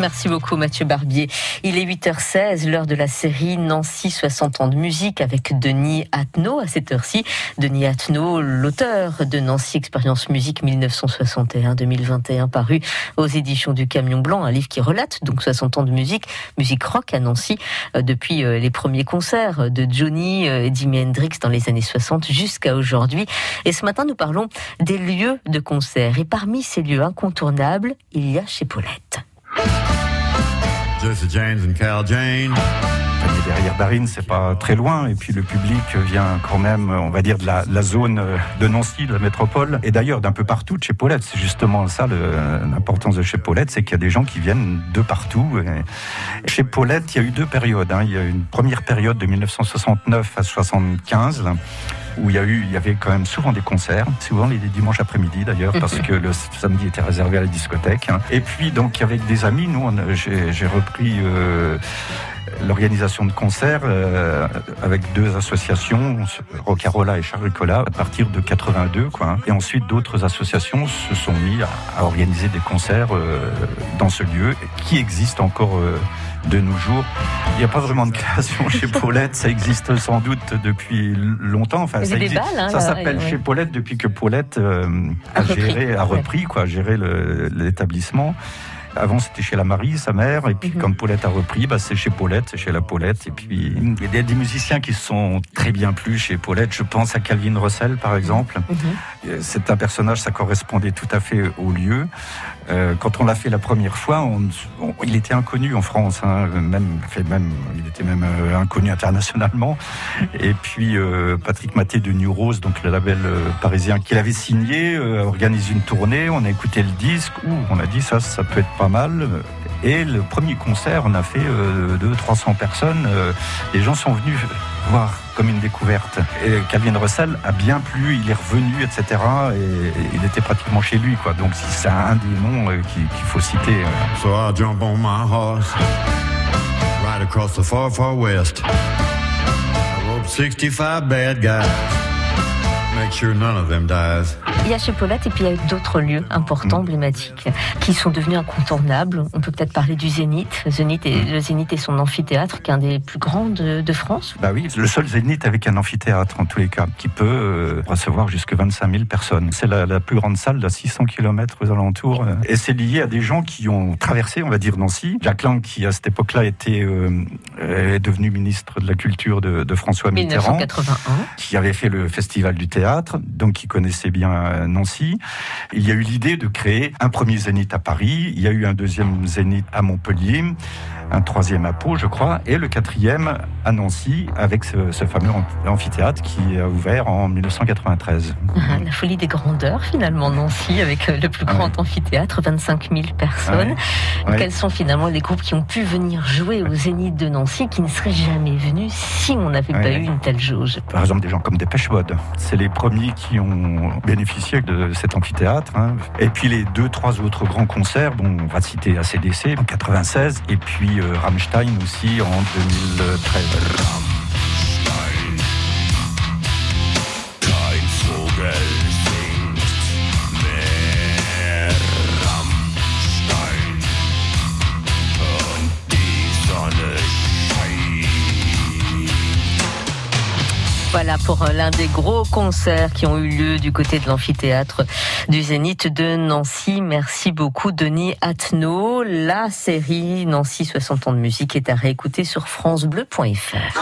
Merci beaucoup Mathieu Barbier. Il est 8h16, l'heure de la série Nancy 60 ans de musique avec Denis Attenot à cette heure-ci. Denis Attenot, l'auteur de Nancy Expérience Musique 1961-2021 paru aux éditions du Camion Blanc, un livre qui relate donc 60 ans de musique, musique rock à Nancy euh, depuis euh, les premiers concerts de Johnny et euh, Jimi Hendrix dans les années 60 jusqu'à aujourd'hui. Et ce matin, nous parlons des lieux de concert. Et parmi ces lieux incontournables, il y a chez Paulette. Derrière Darine, c'est pas très loin, et puis le public vient quand même, on va dire, de la, zone de Nancy, de la métropole, et d'ailleurs d'un peu partout de chez Paulette. C'est justement ça l'importance de chez Paulette, c'est qu'il y a des gens qui viennent de partout. chez Paulette, il y a eu deux périodes. Hein. Il y a eu une première période de 1969 à 75 où il y a eu, il y avait quand même souvent des concerts, souvent les dimanches après-midi d'ailleurs, parce que le samedi était réservé à la discothèque. Hein. Et puis donc avec des amis, nous, j'ai repris euh, l'organisation de concerts euh, avec deux associations, Rocarola et Charicola, à partir de 82. Quoi, hein. Et ensuite, d'autres associations se sont mis à, organiser des concerts euh, dans ce lieu qui existe encore de nos jours. Il n'y a pas vraiment de création chez Paulette, ça existe sans doute depuis longtemps. Enfin, ça, hein, ça s'appelle chez Paulette depuis que Paulette euh, a, géré, a repris, quoi, a géré l'établissement. Avant, c'était chez la Marie, sa mère, et puis mhm. quand Paulette a repris, bah, c'est chez Paulette, c'est chez la Paulette. Et puis, il y a des musiciens qui sont très bien plus chez Paulette. Je pense à Calvin Russell, par exemple. Mhm. C'est un personnage, ça correspondait tout à fait au lieu. Euh, quand on l'a fait la première fois, on, il était inconnu en France, hein, même, fait même, il était même euh, inconnu internationalement. Et puis euh, Patrick Maté de New Rose, donc le label parisien qu'il avait signé, organise une tournée. On a écouté le disque, on a dit ça, ça peut être pas mal. Et le premier concert, on a fait 200-300 personnes. les gens sont venus voir comme une découverte. Et Calvin Russell a bien plu, il est revenu, etc. Et, il était pratiquement chez lui, quoi. Donc c'est un des noms euh, qu'il faut citer. Euh. So I jump on my horse, right across the far, far west. I 65 bad guys. Il y a chez Paulette et puis il y a d'autres lieux importants, emblématiques, qui sont devenus incontournables. On peut peut-être parler du Zénith. Zénith et, le Zénith et son amphithéâtre, qui est un des plus grands de, France. Bah oui, le seul Zénith avec un amphithéâtre en tous les cas, qui peut euh, recevoir jusqu'à 25 000 personnes. C'est la, plus grande salle de 600 km aux alentours. Et c'est lié à des gens qui ont traversé, on va dire, Nancy. Jacques Lang, qui à cette époque-là était euh, est devenu ministre de la Culture de, de François Mitterrand, 1981. qui avait fait le festival du théâtre donc qui connaissait bien euh, Nancy. Il y a eu l'idée de créer un premier zénith à Paris, il y a eu un deuxième zénith à Montpellier un troisième à Pau, je crois, et le quatrième à Nancy, avec ce, fameux amphithéâtre qui a ouvert en 1993. Ah, la folie des grandeurs, finalement, Nancy, avec euh, le plus grand amphithéâtre, 25 000 personnes. Quels sont finalement les groupes qui ont pu venir jouer au Zénith de Nancy, qui ne seraient jamais venus si on n'avait pas eu une telle jauge? Par exemple, des gens comme Dépêche Mode. C'est les premiers qui ont bénéficié de cet amphithéâtre. Hein. Et puis les deux, trois autres grands concerts, bon, on va citer ACDC en 96, et puis Rammstein aussi en 2013. Voilà pour euh, l'un des gros concerts qui ont eu lieu du côté de l'amphithéâtre du Zénith de Nancy. Merci beaucoup Denis Attenot. La série Nancy 60 ans de musique est à réécouter sur francebleu.fr.